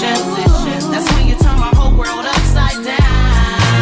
that's when you turn my whole world upside down.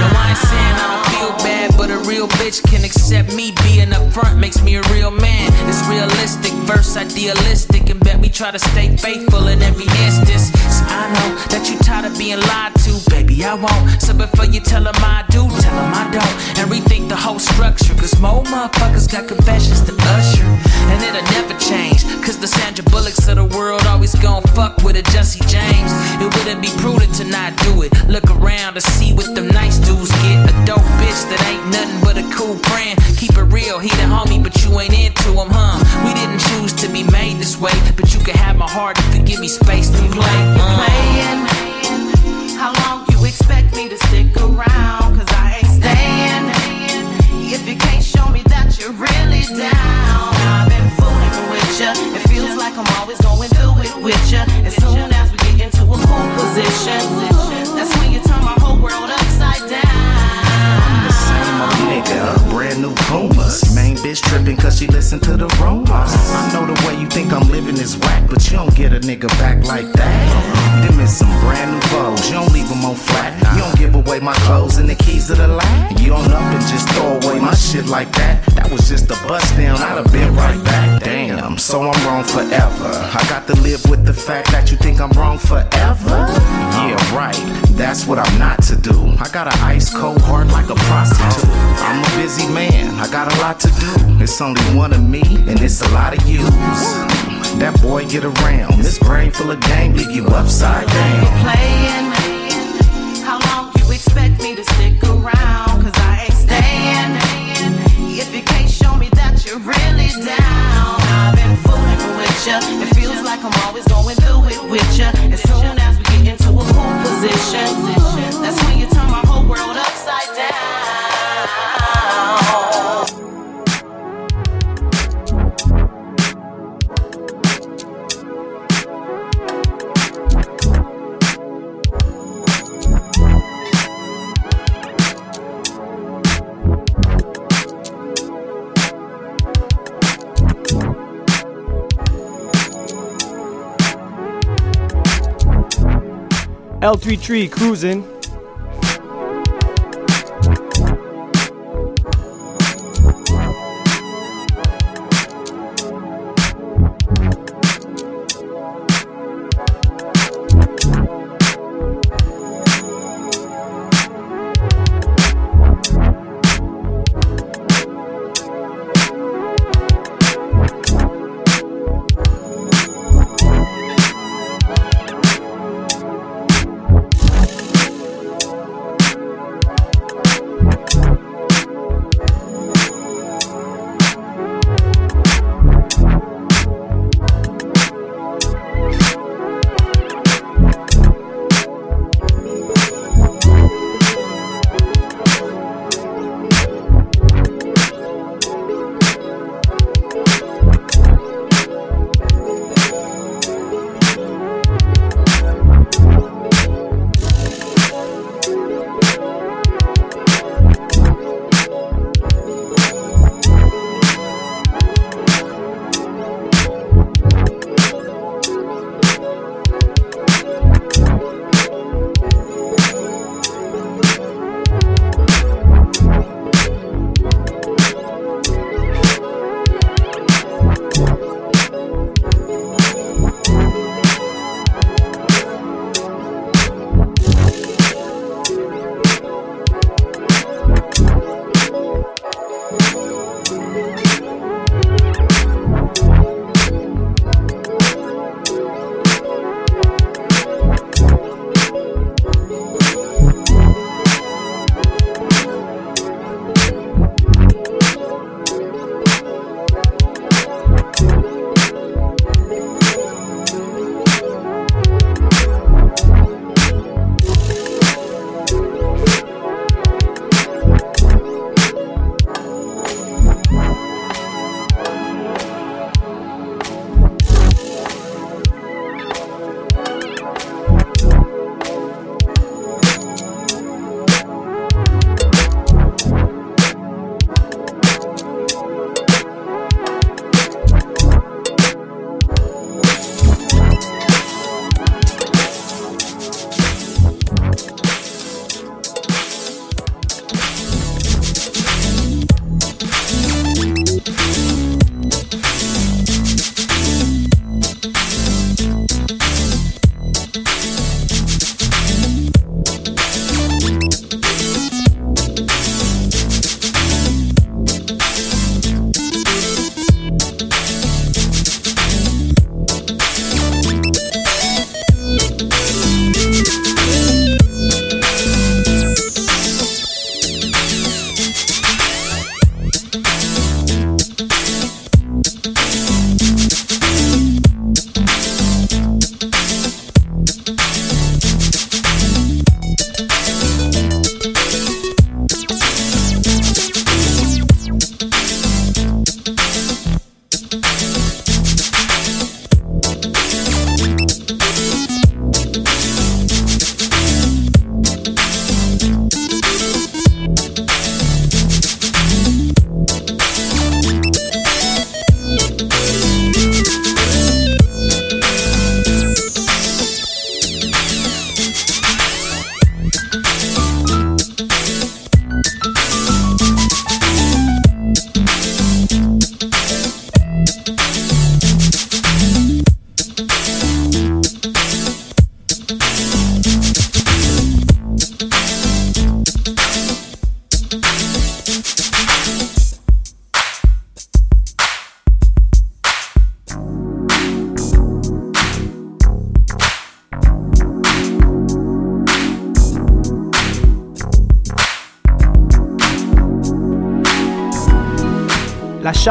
No, I ain't saying I don't feel bad, but a real bitch can accept me being up front makes me a real man. It's realistic versus idealistic, and bet we try to stay faithful in every instance. I know that you tired of being lied to, baby. I won't. So before you tell them I do, tell them I don't. And rethink the whole structure, cause more motherfuckers got confessions to usher. And it'll never change, cause the Sandra Bullocks of the world always gon' fuck with a Jesse James. It wouldn't be prudent to not do it. Look around to see what them nice dudes get. A dope bitch that ain't nothing but a cool friend. Keep it real, he the homie, but you ain't into him, huh? We didn't choose to be made this way, but you can have my heart if you give me space to play. Playing. How long you expect me to stick I ain't staying. If you can't show me that you're really down, I've been fooling with ya. It feels like I'm always going through it with ya. As soon as we get into a cool position, new Pumas. Main bitch tripping cause she listen to the rumors. I know the way you think I'm living is whack, but you don't get a nigga back like that. Them is some brand new clothes, you don't leave them on flat. You don't give away my clothes and the keys to the lab. You don't up and just throw away my shit like that. That was just a bust down, I'd have been right back. Damn, so I'm wrong forever. I got to live with the fact that you think I'm wrong forever. Yeah, right, that's what I'm not to do. I got an ice cold heart like a prostitute. I'm a busy man, I got a lot to do. It's only one of me, and it's a lot of yous. That boy get around, this brain full of game, leave you upside down. playing. L33 cruising.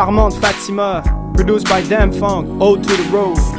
Charmante Fatima, produced by Dam-Funk, Ode to the Road.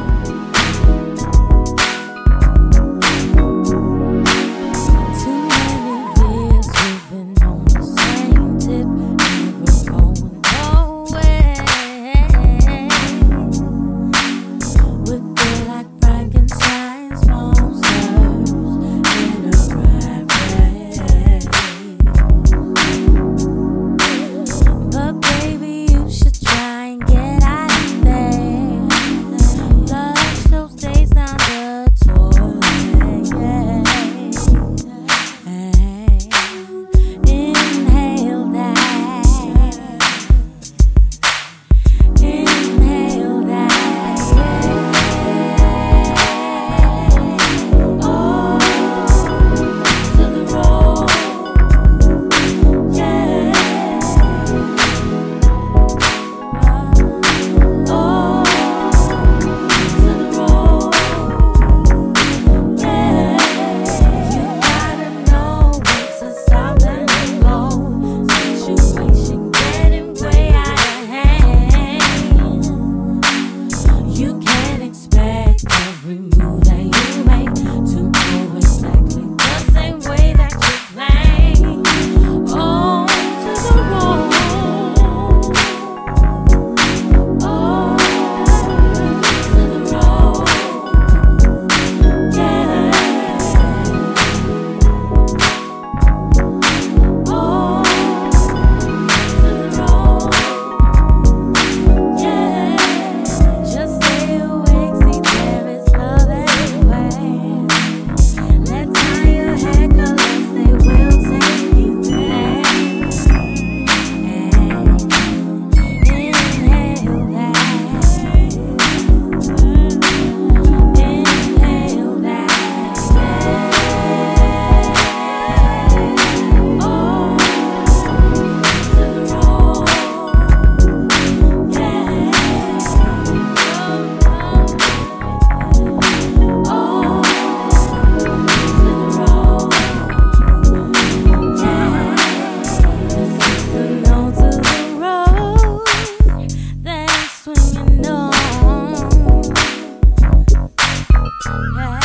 Yeah.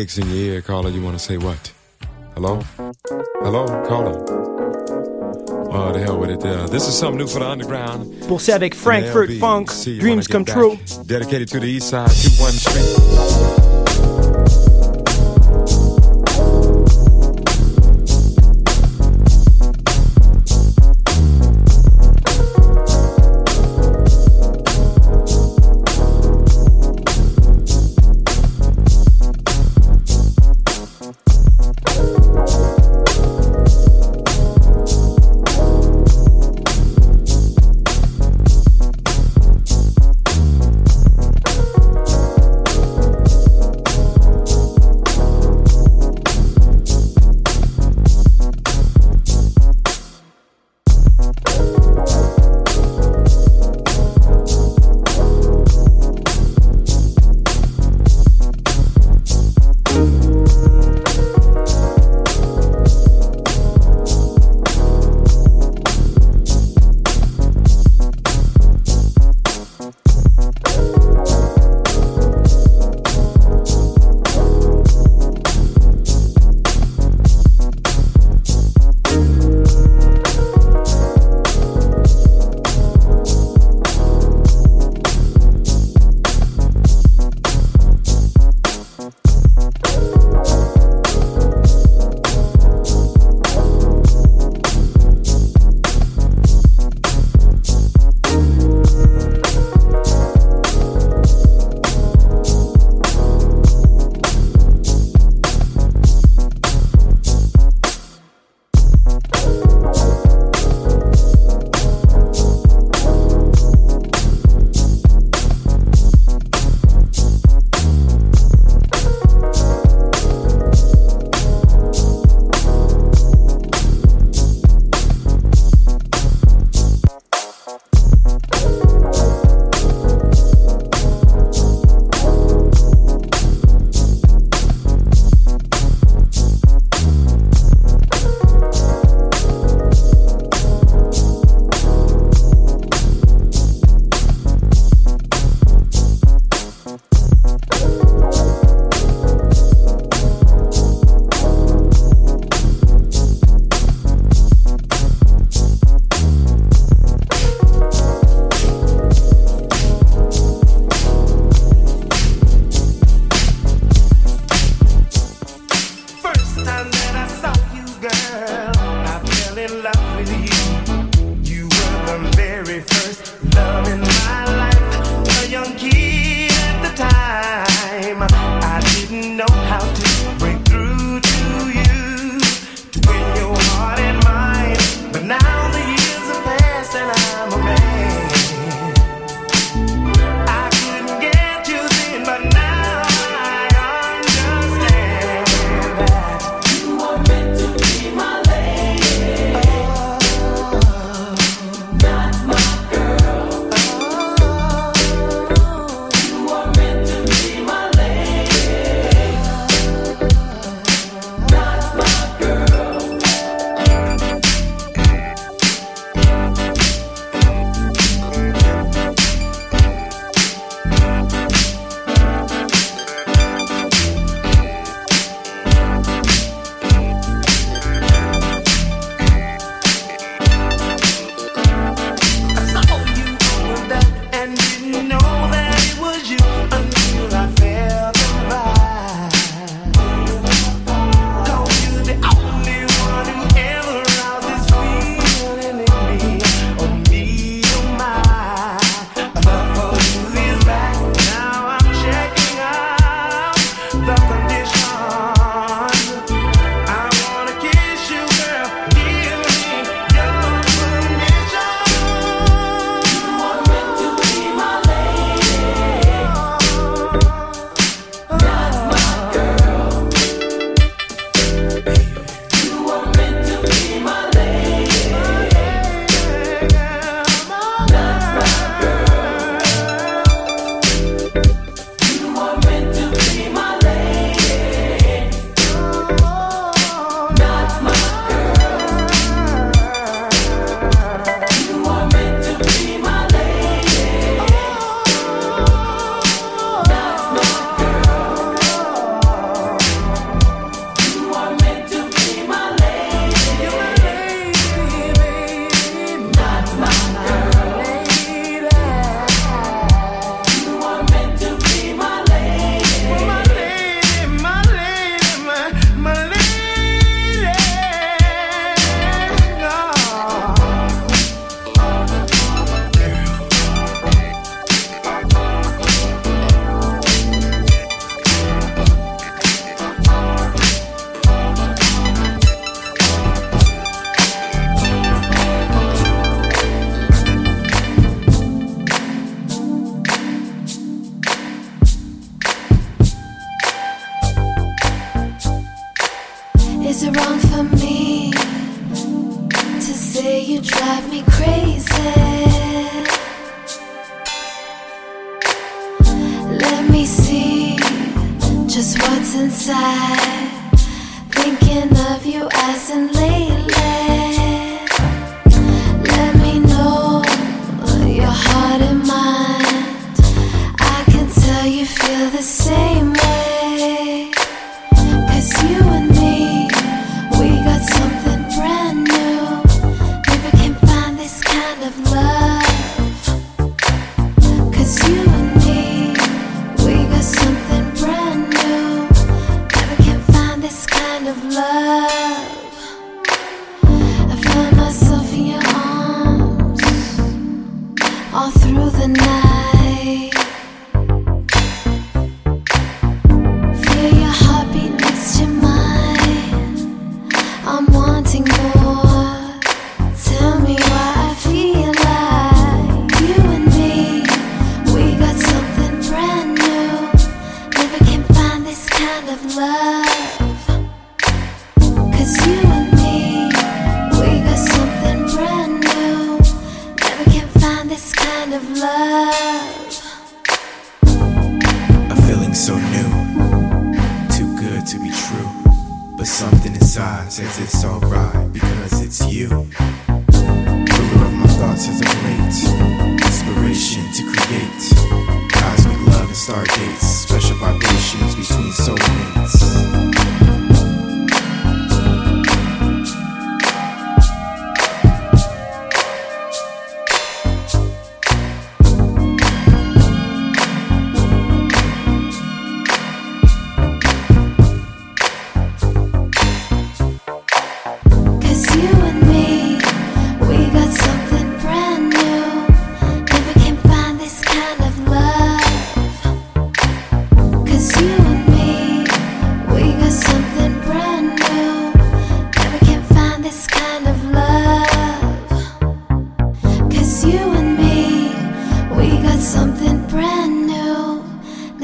Dicks in your ear, caller, you want to say what? Hello? Hello, caller. Oh, the hell with it. Uh, this is something new for the underground. Poursuit avec Frankfurt LB. Funk, Dreams Come get True. Dedicated to the east side, 21 Street.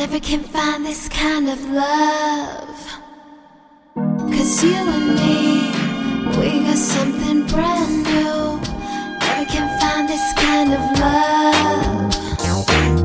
never can find this kind of love. Cause you and me, we got something brand new. Never can find this kind of love.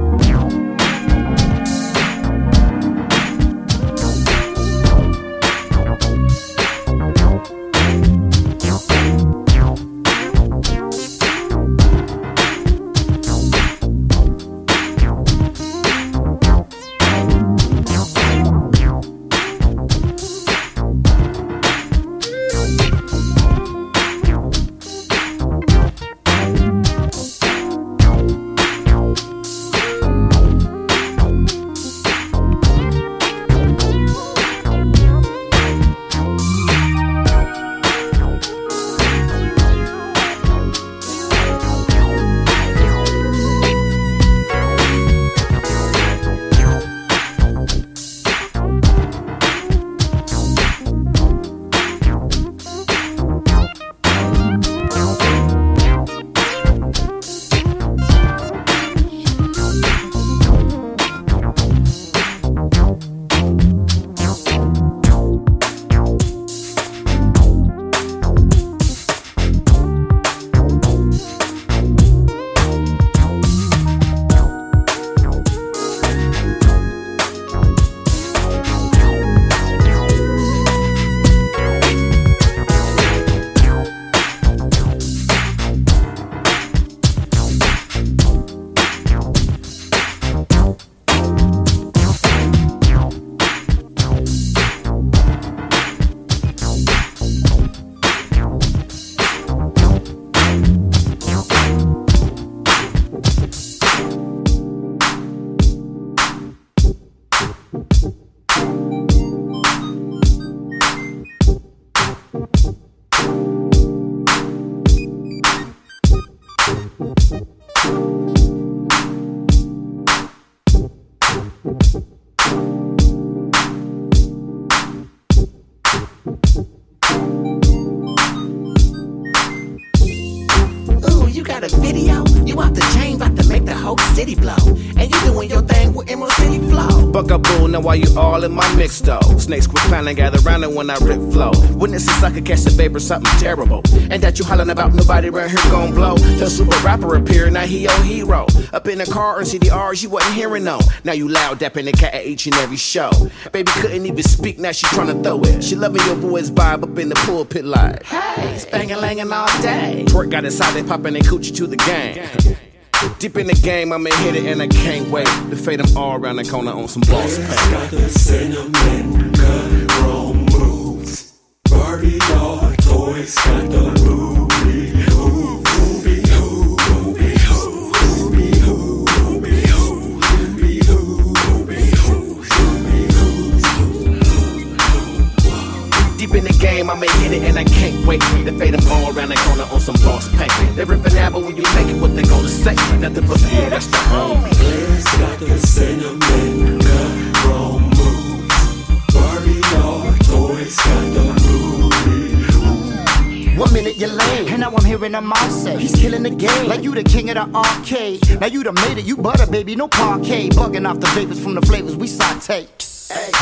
Though? Snakes quit clowning, gather round and when I rip flow. Witnesses I could catch the babe or something terrible. And that you hollering about nobody around here gon' blow. The super rapper appear, now he your hero. Up in the car and CDRs you wasn't hearing no. Now you loud dapping the cat at each and every show. Baby couldn't even speak, now she tryna throw it. She loving your boy's vibe up in the pulpit like. Hey, spangin' langin' all day. Twerk got inside, they poppin' and coochie to the game. Deep in the game, I'ma hit it and I can't wait to fade them all around the corner on some boss pay. moves. Barbie doll toys got the ruby game, I'ma hit it and I can't wait to fade them all around the corner on some boss pay. They rippin' apple when you make it, what they gonna say? Nothing but yeah, that's the homie. Players got the cinnamon cut wrong. Barbie doll toys got the. One minute you're lame, and now I'm hearing them all say he's killing the game. Like you the king of the arcade. Now you done made it, you butter baby, no parquet. Bugging off the vapors from the flavors we saute.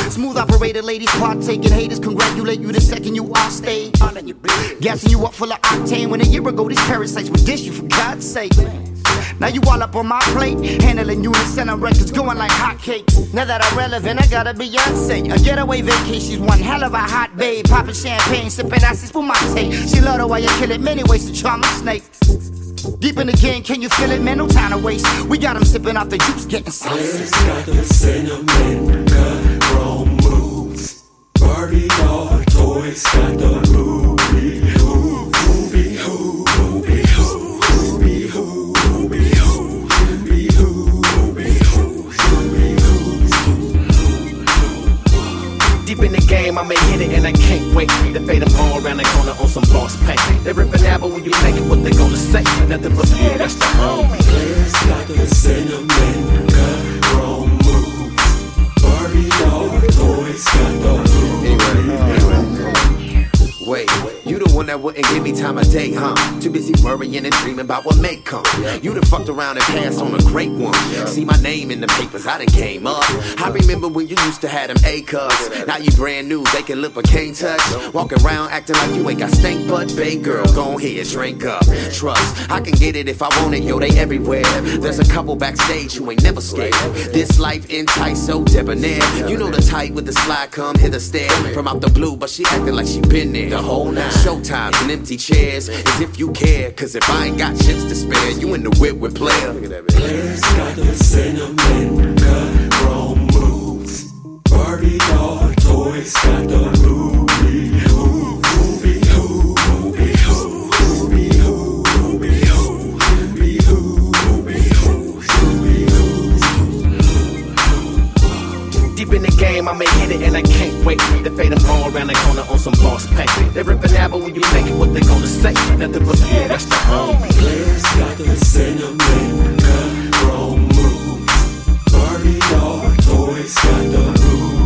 Smooth operator ladies partaking, haters congratulate you the second you off stage. Gassing you up full of octane when a year ago these parasites would dish you for God's sake. Now you all up on my plate, handling unison on records going like hotcakes. Now that I'm relevant, I got a Beyonce. A getaway vacation, one hell of a hot babe. Popping champagne, sipping Asti spumante. She love the way you kill it, many ways to charm a snake. Deep in the game, can you feel it, man? No time to waste. We got them sipping off the juice, getting saucy. Barbie doll toys got the ruby. Deep in the game, I'ma hit it and I can't wait to fade them all around the corner on some boss pay. They rippin' apple when you make it, what they gonna say? Nothing but yeah, that's the homie. Players got the cinnamon cut wrong moves. Barbie doll toys got the You the one that wouldn't give me time of day, huh? Too busy worrying and dreaming about what may come. You done fucked around and passed on a great one. See my name in the papers, I done came up. I remember when you used to have them A cups. Now you brand new, they can lip but can't touch. Walk around acting like you ain't got stink butt, babe girl. Go ahead, drink up. Trust, I can get it if I want it, yo, they everywhere. There's a couple backstage who ain't never scared. This life entice so debonair. You know the type with the slide come hither stare from out the blue, but she acting like she been there the whole night. Showtime and empty chairs, as if you care. Cause if I ain't got chips to spare, you in the whip with player. Players got the cinnamon cut wrong moves. Barbie doll toys got the ruby it and I can't wait to fade them all around the corner on some boss pay. They rippin' apple when you make it, what they gonna say? Nothing but yeah, that's the homie. Players got the wrong moves. Barbie doll toys got the ruby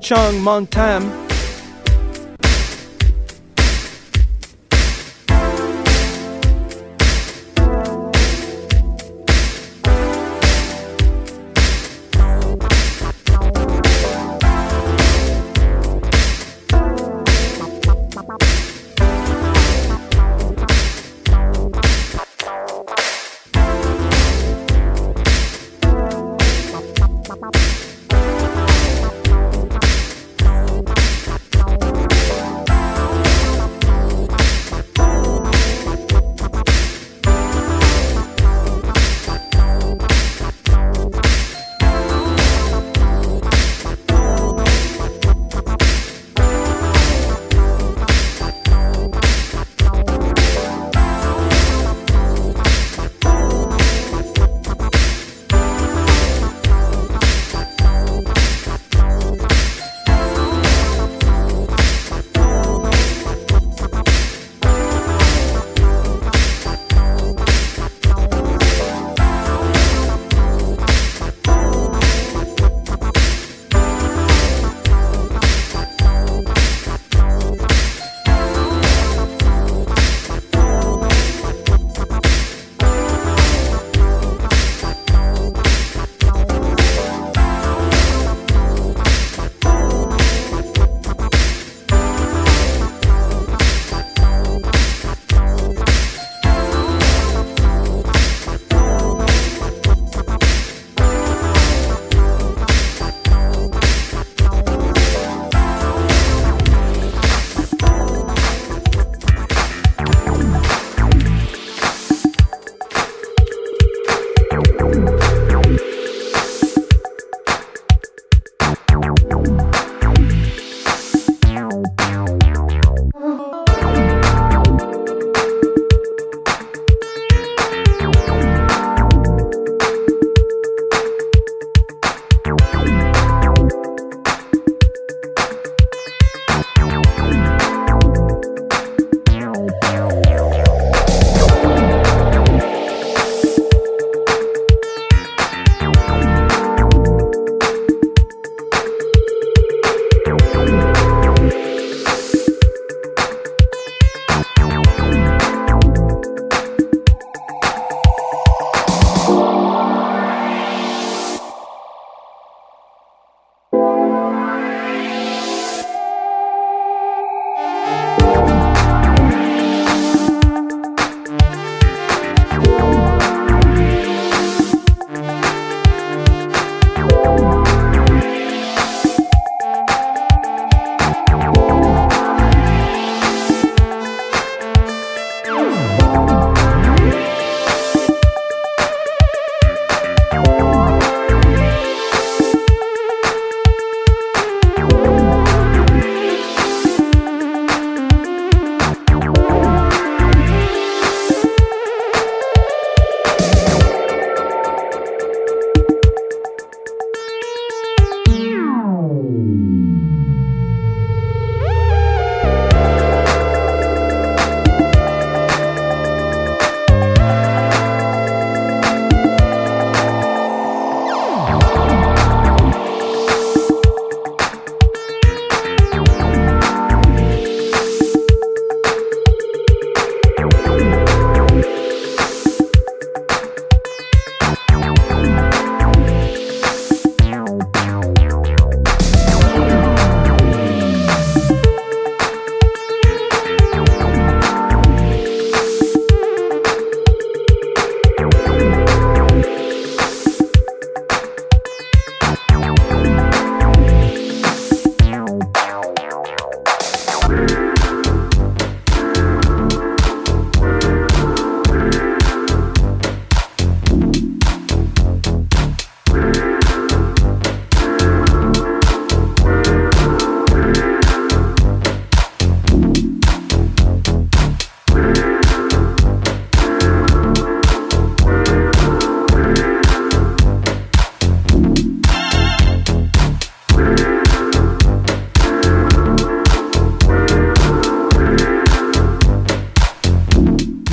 Chung Montam.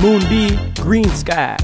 Moon B, Green Sky.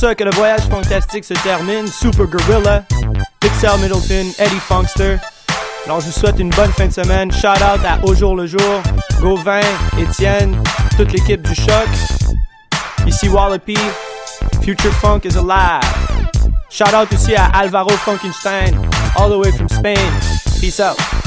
Ça que le voyage fantastique se termine. Super Gorilla, Pixel Middleton, Eddie Funkster. Alors, je vous souhaite une bonne fin de semaine. Shout out à Au jour le jour, Gauvin, Étienne, toute l'équipe du choc. Ici Wallopy, Future Funk is alive. Shout out aussi à Alvaro Funkenstein, all the way from Spain. Peace out.